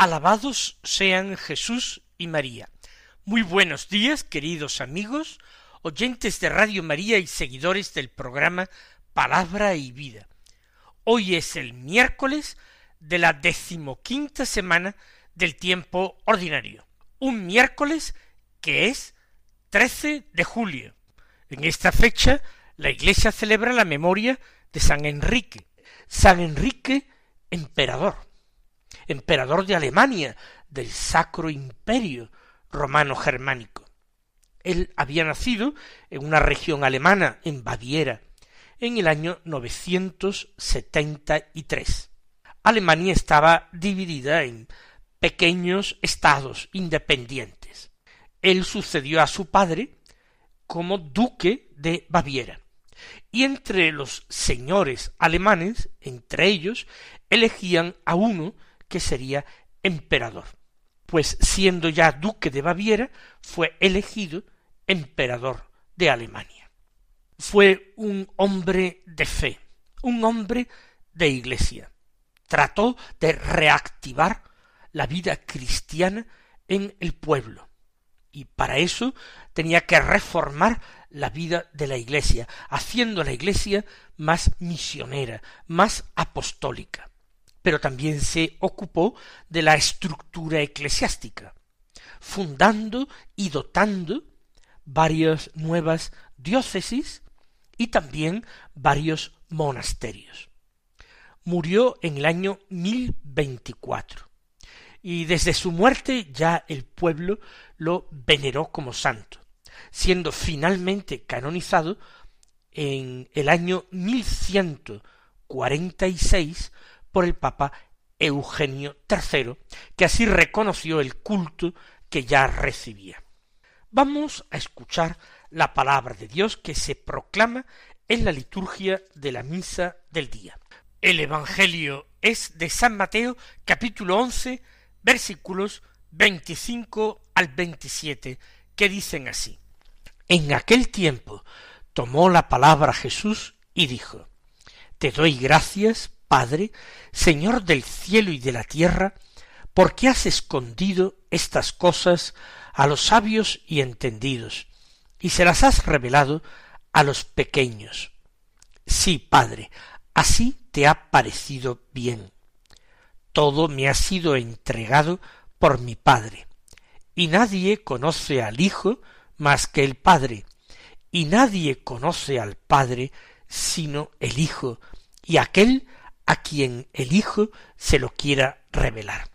Alabados sean Jesús y María. Muy buenos días, queridos amigos, oyentes de Radio María y seguidores del programa Palabra y Vida. Hoy es el miércoles de la decimoquinta semana del tiempo ordinario. Un miércoles que es 13 de julio. En esta fecha la Iglesia celebra la memoria de San Enrique. San Enrique, emperador, emperador de Alemania, del Sacro Imperio Romano Germánico. Él había nacido en una región alemana, en Baviera, en el año 973. Alemania estaba dividida en pequeños estados independientes. Él sucedió a su padre como duque de Baviera y entre los señores alemanes, entre ellos, elegían a uno que sería emperador. Pues siendo ya duque de Baviera, fue elegido emperador de Alemania. Fue un hombre de fe, un hombre de iglesia. Trató de reactivar la vida cristiana en el pueblo. Y para eso tenía que reformar la vida de la Iglesia, haciendo la Iglesia más misionera, más apostólica. Pero también se ocupó de la estructura eclesiástica, fundando y dotando varias nuevas diócesis y también varios monasterios. Murió en el año 1024 y desde su muerte ya el pueblo lo veneró como santo siendo finalmente canonizado en el año 1146 por el Papa Eugenio III, que así reconoció el culto que ya recibía. Vamos a escuchar la palabra de Dios que se proclama en la liturgia de la misa del día. El Evangelio es de San Mateo capítulo once versículos veinticinco al veintisiete que dicen así. En aquel tiempo tomó la palabra Jesús y dijo, Te doy gracias, Padre, Señor del cielo y de la tierra, porque has escondido estas cosas a los sabios y entendidos, y se las has revelado a los pequeños. Sí, Padre, así te ha parecido bien. Todo me ha sido entregado por mi Padre, y nadie conoce al Hijo más que el Padre, y nadie conoce al Padre sino el Hijo, y aquel a quien el Hijo se lo quiera revelar.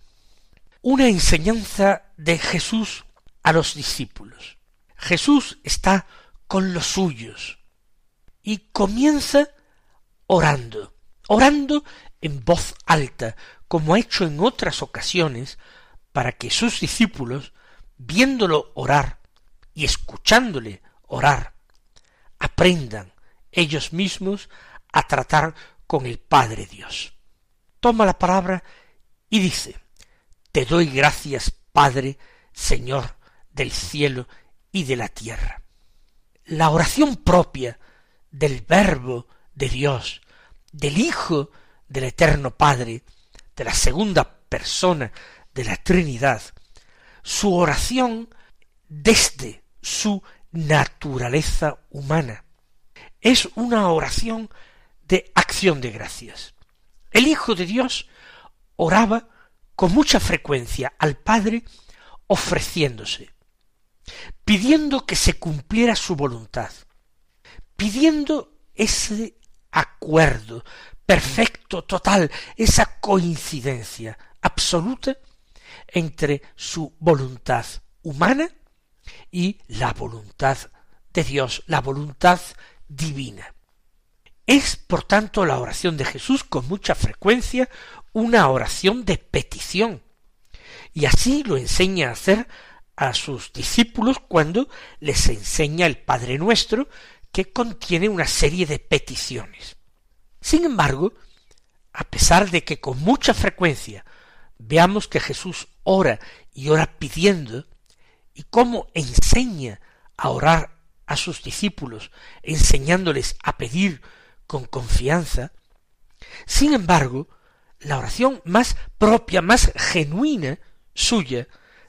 Una enseñanza de Jesús a los discípulos. Jesús está con los suyos y comienza orando, orando en voz alta, como ha hecho en otras ocasiones, para que sus discípulos, viéndolo orar, y escuchándole orar, aprendan ellos mismos a tratar con el Padre Dios. Toma la palabra y dice, Te doy gracias, Padre, Señor del cielo y de la tierra. La oración propia del Verbo de Dios, del Hijo del Eterno Padre, de la segunda persona de la Trinidad, su oración desde su naturaleza humana. Es una oración de acción de gracias. El Hijo de Dios oraba con mucha frecuencia al Padre ofreciéndose, pidiendo que se cumpliera su voluntad, pidiendo ese acuerdo perfecto, total, esa coincidencia absoluta entre su voluntad humana y la voluntad de Dios, la voluntad divina. Es, por tanto, la oración de Jesús con mucha frecuencia una oración de petición, Y así lo enseña a hacer a sus discípulos cuando les enseña el Padre Nuestro, que contiene una serie de peticiones. Sin embargo, a pesar de que con mucha frecuencia veamos que Jesús ora y ora pidiendo, y cómo enseña a orar a sus discípulos, enseñándoles a pedir con confianza, sin embargo, la oración más propia, más genuina suya,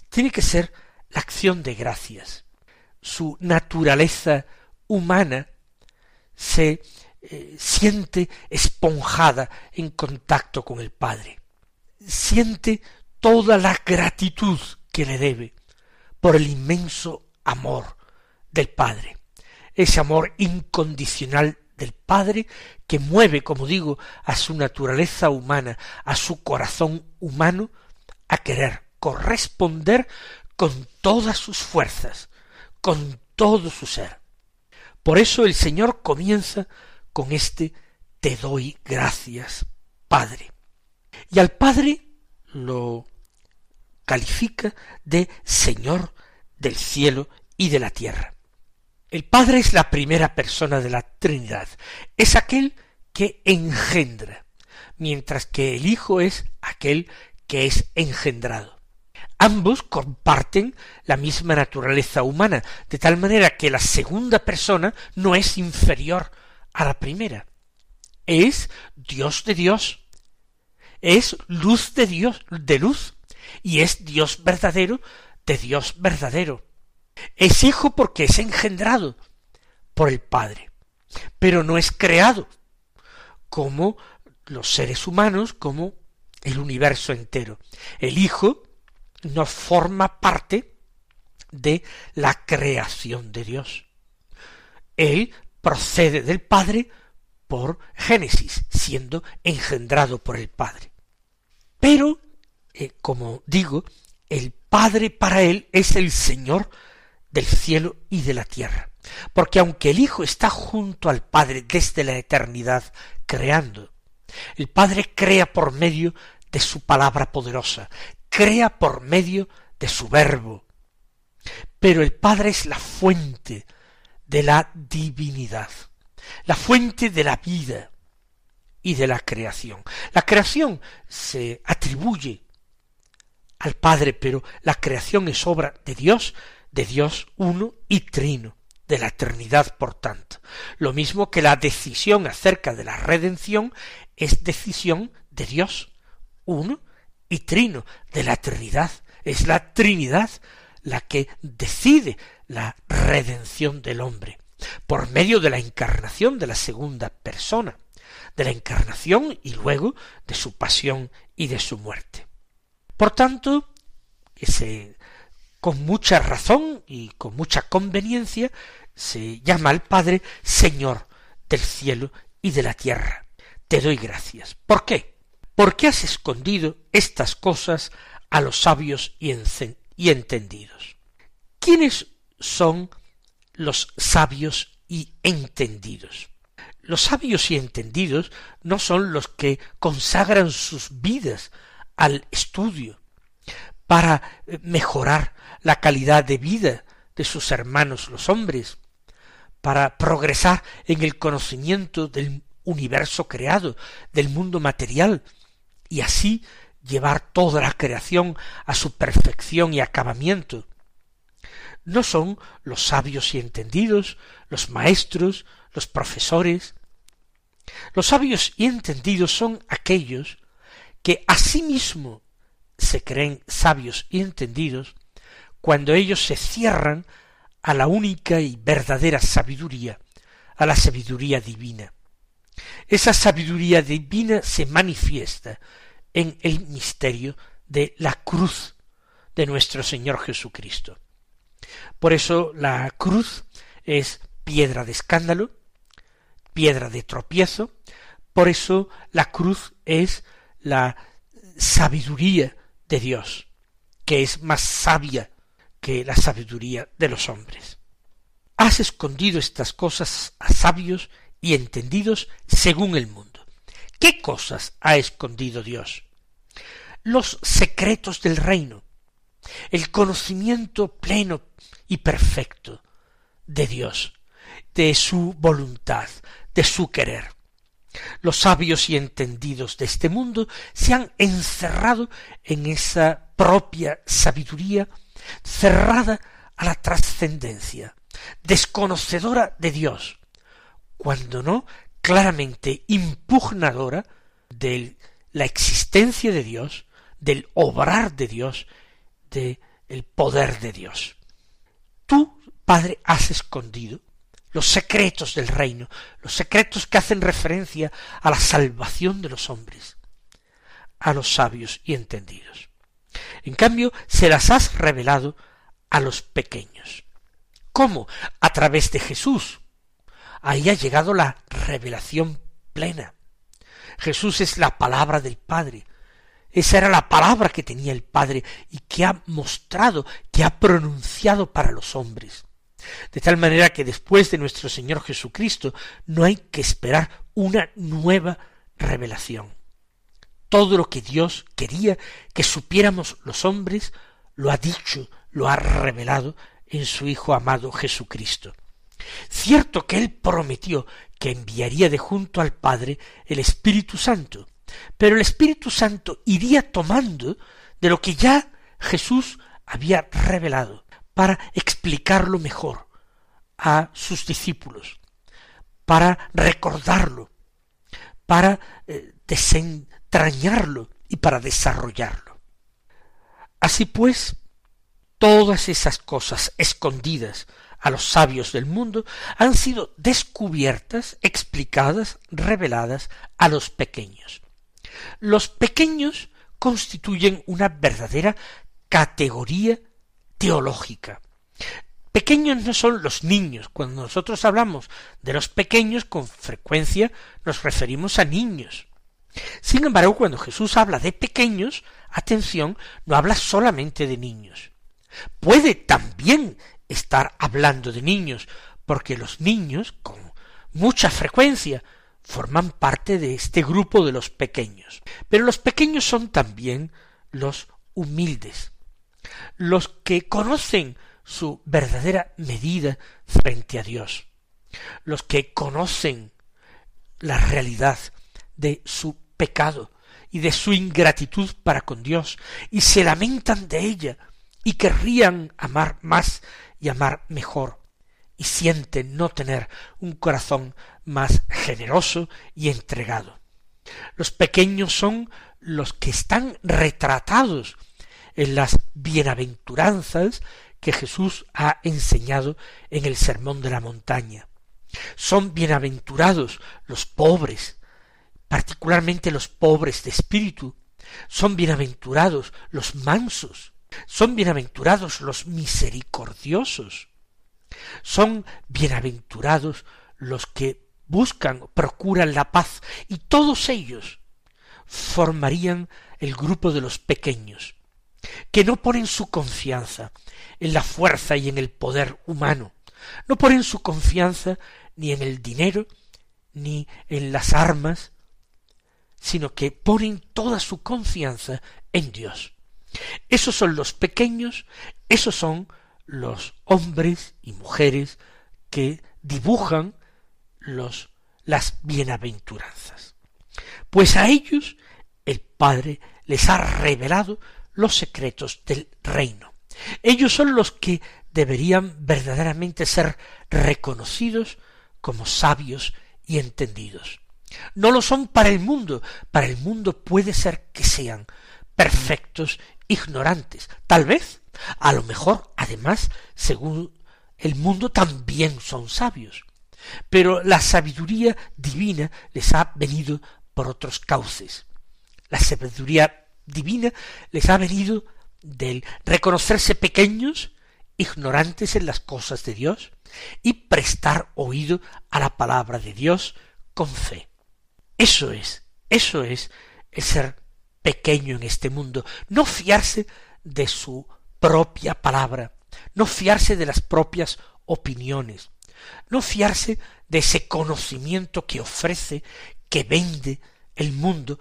tiene que ser la acción de gracias. Su naturaleza humana se eh, siente esponjada en contacto con el Padre. Siente toda la gratitud que le debe por el inmenso amor del Padre. Ese amor incondicional del Padre que mueve, como digo, a su naturaleza humana, a su corazón humano, a querer corresponder con todas sus fuerzas, con todo su ser. Por eso el Señor comienza con este te doy gracias, Padre. Y al Padre lo califica de Señor del cielo y de la tierra. El Padre es la primera persona de la Trinidad, es aquel que engendra, mientras que el Hijo es aquel que es engendrado. Ambos comparten la misma naturaleza humana, de tal manera que la segunda persona no es inferior a la primera. Es Dios de Dios, es luz de Dios, de luz, y es Dios verdadero de Dios verdadero. Es hijo porque es engendrado por el Padre, pero no es creado como los seres humanos, como el universo entero. El Hijo no forma parte de la creación de Dios. Él procede del Padre por Génesis, siendo engendrado por el Padre. Pero, eh, como digo, el Padre para él es el Señor del cielo y de la tierra. Porque aunque el Hijo está junto al Padre desde la eternidad creando, el Padre crea por medio de su palabra poderosa, crea por medio de su verbo. Pero el Padre es la fuente de la divinidad, la fuente de la vida y de la creación. La creación se atribuye al Padre, pero la creación es obra de Dios, de Dios uno y trino, de la eternidad, por tanto. Lo mismo que la decisión acerca de la redención es decisión de Dios uno y trino, de la Trinidad. Es la Trinidad la que decide la redención del hombre, por medio de la encarnación de la segunda persona, de la encarnación y luego de su pasión y de su muerte. Por tanto, se, con mucha razón y con mucha conveniencia se llama al Padre Señor del cielo y de la tierra. Te doy gracias. ¿Por qué? Porque has escondido estas cosas a los sabios y, y entendidos. ¿Quiénes son los sabios y entendidos? Los sabios y entendidos no son los que consagran sus vidas al estudio para eh, mejorar la calidad de vida de sus hermanos los hombres, para progresar en el conocimiento del universo creado, del mundo material, y así llevar toda la creación a su perfección y acabamiento. No son los sabios y entendidos, los maestros, los profesores. Los sabios y entendidos son aquellos que asimismo se creen sabios y entendidos cuando ellos se cierran a la única y verdadera sabiduría, a la sabiduría divina. Esa sabiduría divina se manifiesta en el misterio de la cruz de nuestro Señor Jesucristo. Por eso la cruz es piedra de escándalo, piedra de tropiezo, por eso la cruz es la sabiduría de Dios, que es más sabia que la sabiduría de los hombres. Has escondido estas cosas a sabios y entendidos según el mundo. ¿Qué cosas ha escondido Dios? los secretos del reino, el conocimiento pleno y perfecto de Dios, de su voluntad, de su querer. Los sabios y entendidos de este mundo se han encerrado en esa propia sabiduría cerrada a la trascendencia, desconocedora de Dios, cuando no claramente impugnadora de la existencia de Dios, del obrar de Dios, del el poder de Dios. Tú, Padre, has escondido los secretos del reino, los secretos que hacen referencia a la salvación de los hombres, a los sabios y entendidos. En cambio, se las has revelado a los pequeños. ¿Cómo? A través de Jesús. Ahí ha llegado la revelación plena. Jesús es la palabra del Padre. Esa era la palabra que tenía el Padre y que ha mostrado, que ha pronunciado para los hombres. De tal manera que después de nuestro Señor Jesucristo no hay que esperar una nueva revelación. Todo lo que Dios quería que supiéramos los hombres lo ha dicho, lo ha revelado en su Hijo amado Jesucristo. Cierto que Él prometió que enviaría de junto al Padre el Espíritu Santo, pero el Espíritu Santo iría tomando de lo que ya Jesús había revelado para explicarlo mejor a sus discípulos, para recordarlo, para eh, desentrañarlo y para desarrollarlo. Así pues, todas esas cosas escondidas a los sabios del mundo han sido descubiertas, explicadas, reveladas a los pequeños. Los pequeños constituyen una verdadera categoría teológica. Pequeños no son los niños. Cuando nosotros hablamos de los pequeños, con frecuencia nos referimos a niños. Sin embargo, cuando Jesús habla de pequeños, atención, no habla solamente de niños. Puede también estar hablando de niños, porque los niños, con mucha frecuencia, forman parte de este grupo de los pequeños. Pero los pequeños son también los humildes, los que conocen su verdadera medida frente a Dios, los que conocen la realidad de su pecado y de su ingratitud para con Dios y se lamentan de ella y querrían amar más y amar mejor y sienten no tener un corazón más generoso y entregado. Los pequeños son los que están retratados en las bienaventuranzas que Jesús ha enseñado en el Sermón de la Montaña. Son bienaventurados los pobres, particularmente los pobres de espíritu. Son bienaventurados los mansos. Son bienaventurados los misericordiosos. Son bienaventurados los que buscan, procuran la paz, y todos ellos formarían el grupo de los pequeños, que no ponen su confianza en la fuerza y en el poder humano, no ponen su confianza ni en el dinero, ni en las armas, sino que ponen toda su confianza en Dios. Esos son los pequeños, esos son los hombres y mujeres que dibujan los las bienaventuranzas. Pues a ellos el Padre les ha revelado los secretos del reino. Ellos son los que deberían verdaderamente ser reconocidos como sabios y entendidos. No lo son para el mundo, para el mundo puede ser que sean perfectos ignorantes, tal vez, a lo mejor, además, según el mundo también son sabios, pero la sabiduría divina les ha venido por otros cauces. La sabiduría divina les ha venido del reconocerse pequeños, ignorantes en las cosas de Dios, y prestar oído a la palabra de Dios con fe. Eso es, eso es el ser pequeño en este mundo, no fiarse de su propia palabra, no fiarse de las propias opiniones, no fiarse de ese conocimiento que ofrece, que vende el mundo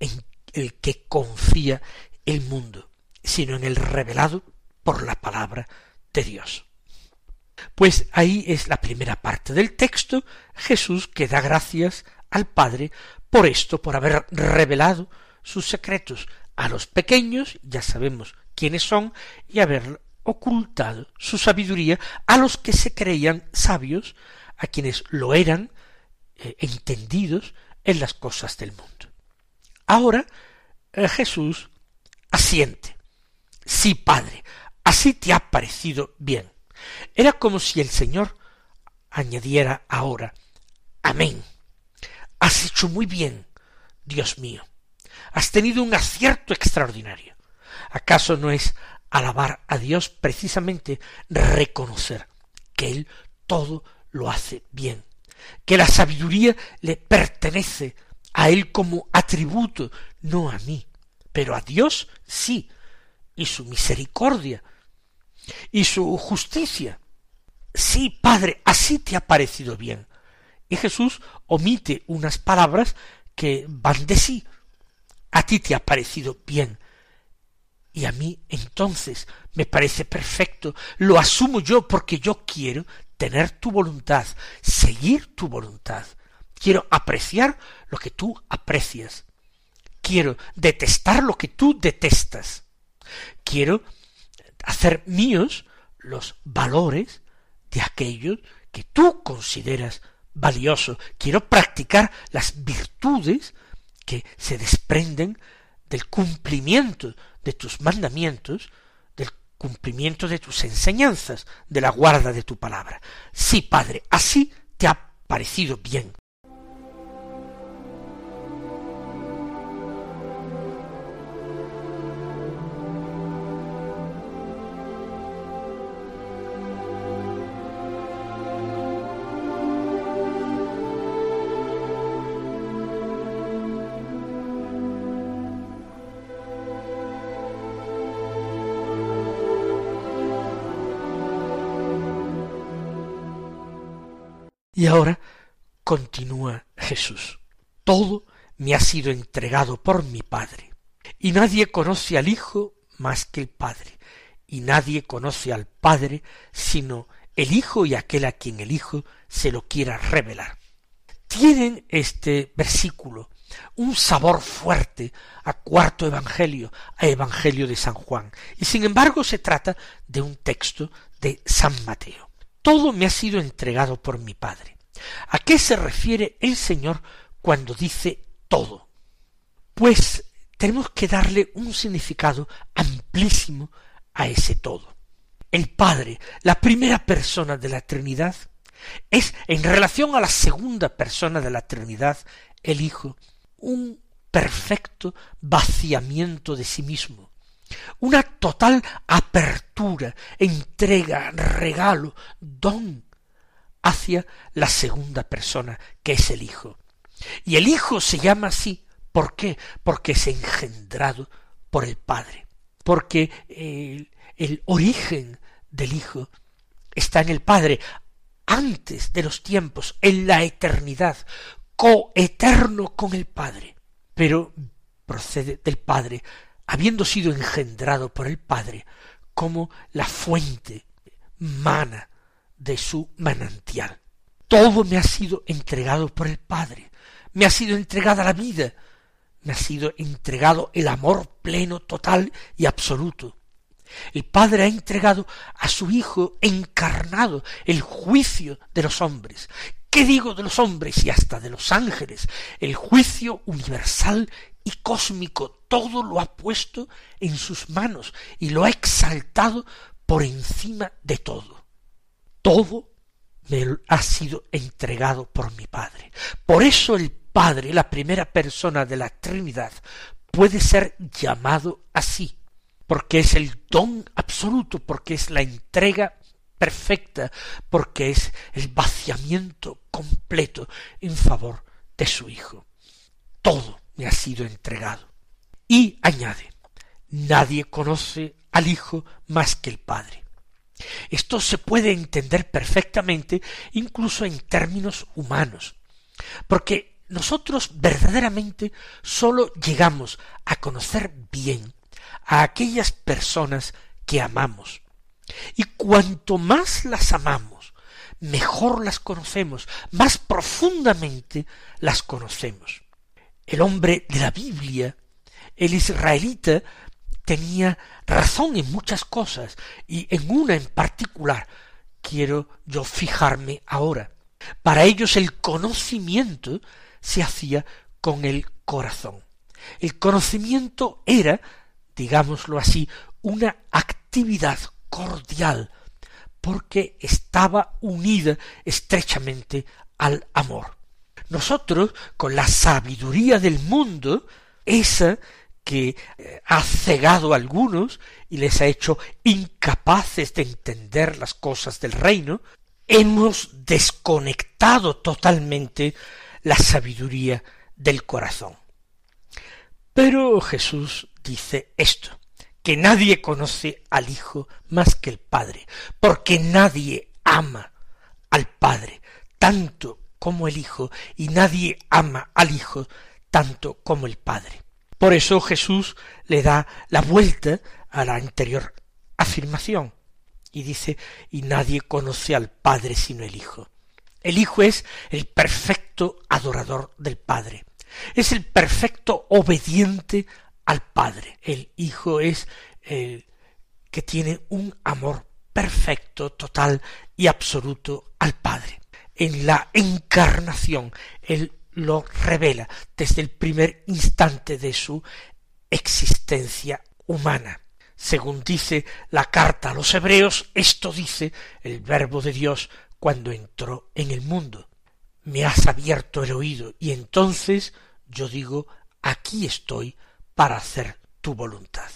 en el que confía el mundo, sino en el revelado por la palabra de Dios. Pues ahí es la primera parte del texto, Jesús que da gracias al Padre por esto, por haber revelado sus secretos a los pequeños, ya sabemos quiénes son, y haber ocultado su sabiduría a los que se creían sabios, a quienes lo eran, eh, entendidos en las cosas del mundo. Ahora eh, Jesús asiente. Sí, Padre, así te ha parecido bien. Era como si el Señor añadiera ahora, Amén. Has hecho muy bien, Dios mío. Has tenido un acierto extraordinario. ¿Acaso no es alabar a Dios precisamente reconocer que Él todo lo hace bien, que la sabiduría le pertenece a Él como atributo, no a mí, pero a Dios sí, y su misericordia, y su justicia. Sí, Padre, así te ha parecido bien. Y Jesús omite unas palabras que van de sí. A ti te ha parecido bien. Y a mí entonces me parece perfecto. Lo asumo yo porque yo quiero tener tu voluntad, seguir tu voluntad. Quiero apreciar lo que tú aprecias. Quiero detestar lo que tú detestas. Quiero hacer míos los valores de aquellos que tú consideras valiosos. Quiero practicar las virtudes que se desprenden del cumplimiento de tus mandamientos, del cumplimiento de tus enseñanzas, de la guarda de tu palabra. Sí, Padre, así te ha parecido bien. Y ahora continúa Jesús. Todo me ha sido entregado por mi Padre. Y nadie conoce al Hijo más que el Padre. Y nadie conoce al Padre sino el Hijo y aquel a quien el Hijo se lo quiera revelar. Tienen este versículo un sabor fuerte a cuarto Evangelio, a Evangelio de San Juan, y sin embargo se trata de un texto de San Mateo. Todo me ha sido entregado por mi Padre. ¿A qué se refiere el Señor cuando dice todo? Pues tenemos que darle un significado amplísimo a ese todo. El Padre, la primera persona de la Trinidad, es en relación a la segunda persona de la Trinidad, el Hijo, un perfecto vaciamiento de sí mismo, una total apertura, entrega, regalo, don hacia la segunda persona, que es el Hijo. Y el Hijo se llama así, ¿por qué? Porque es engendrado por el Padre, porque el, el origen del Hijo está en el Padre, antes de los tiempos, en la eternidad, coeterno con el Padre, pero procede del Padre, habiendo sido engendrado por el Padre como la fuente mana de su manantial. Todo me ha sido entregado por el Padre, me ha sido entregada la vida, me ha sido entregado el amor pleno, total y absoluto. El Padre ha entregado a su Hijo encarnado el juicio de los hombres. ¿Qué digo de los hombres y hasta de los ángeles? El juicio universal y cósmico todo lo ha puesto en sus manos y lo ha exaltado por encima de todo. Todo me ha sido entregado por mi Padre. Por eso el Padre, la primera persona de la Trinidad, puede ser llamado así, porque es el don absoluto, porque es la entrega perfecta, porque es el vaciamiento completo en favor de su Hijo. Todo me ha sido entregado. Y añade, nadie conoce al Hijo más que el Padre. Esto se puede entender perfectamente incluso en términos humanos, porque nosotros verdaderamente sólo llegamos a conocer bien a aquellas personas que amamos. Y cuanto más las amamos, mejor las conocemos, más profundamente las conocemos. El hombre de la Biblia, el israelita, tenía razón en muchas cosas y en una en particular quiero yo fijarme ahora. Para ellos el conocimiento se hacía con el corazón. El conocimiento era, digámoslo así, una actividad cordial, porque estaba unida estrechamente al amor. Nosotros, con la sabiduría del mundo, esa que eh, ha cegado a algunos y les ha hecho incapaces de entender las cosas del reino, hemos desconectado totalmente la sabiduría del corazón. Pero Jesús dice esto, que nadie conoce al Hijo más que el Padre, porque nadie ama al Padre tanto como el Hijo, y nadie ama al Hijo tanto como el Padre. Por eso Jesús le da la vuelta a la anterior afirmación y dice, y nadie conoce al Padre sino el Hijo. El Hijo es el perfecto adorador del Padre, es el perfecto obediente al Padre. El Hijo es el que tiene un amor perfecto, total y absoluto al Padre. En la encarnación, Él lo revela desde el primer instante de su existencia humana. Según dice la carta a los hebreos, esto dice el verbo de Dios cuando entró en el mundo. Me has abierto el oído y entonces yo digo, aquí estoy para hacer tu voluntad.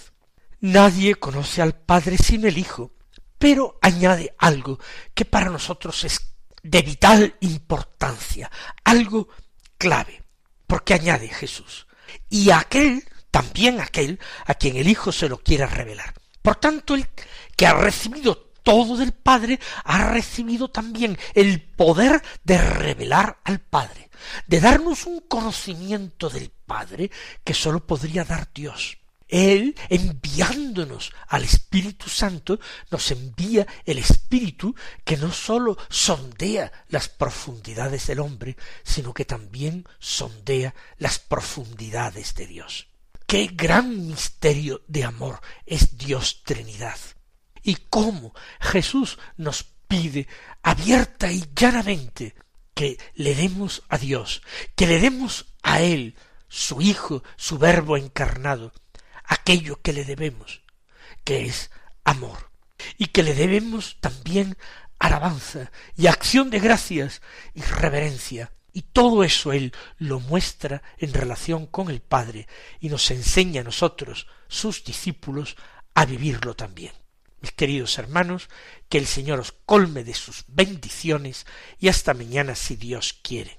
Nadie conoce al Padre sin el Hijo, pero añade algo que para nosotros es de vital importancia, algo clave, porque añade Jesús, y aquel, también aquel, a quien el Hijo se lo quiera revelar. Por tanto, el que ha recibido todo del Padre, ha recibido también el poder de revelar al Padre, de darnos un conocimiento del Padre que sólo podría dar Dios. Él, enviándonos al Espíritu Santo, nos envía el Espíritu que no sólo sondea las profundidades del hombre, sino que también sondea las profundidades de Dios. Qué gran misterio de amor es Dios Trinidad. Y cómo Jesús nos pide abierta y llanamente que le demos a Dios, que le demos a Él, su Hijo, su Verbo encarnado, aquello que le debemos, que es amor, y que le debemos también alabanza y acción de gracias y reverencia. Y todo eso Él lo muestra en relación con el Padre y nos enseña a nosotros, sus discípulos, a vivirlo también. Mis queridos hermanos, que el Señor os colme de sus bendiciones y hasta mañana si Dios quiere.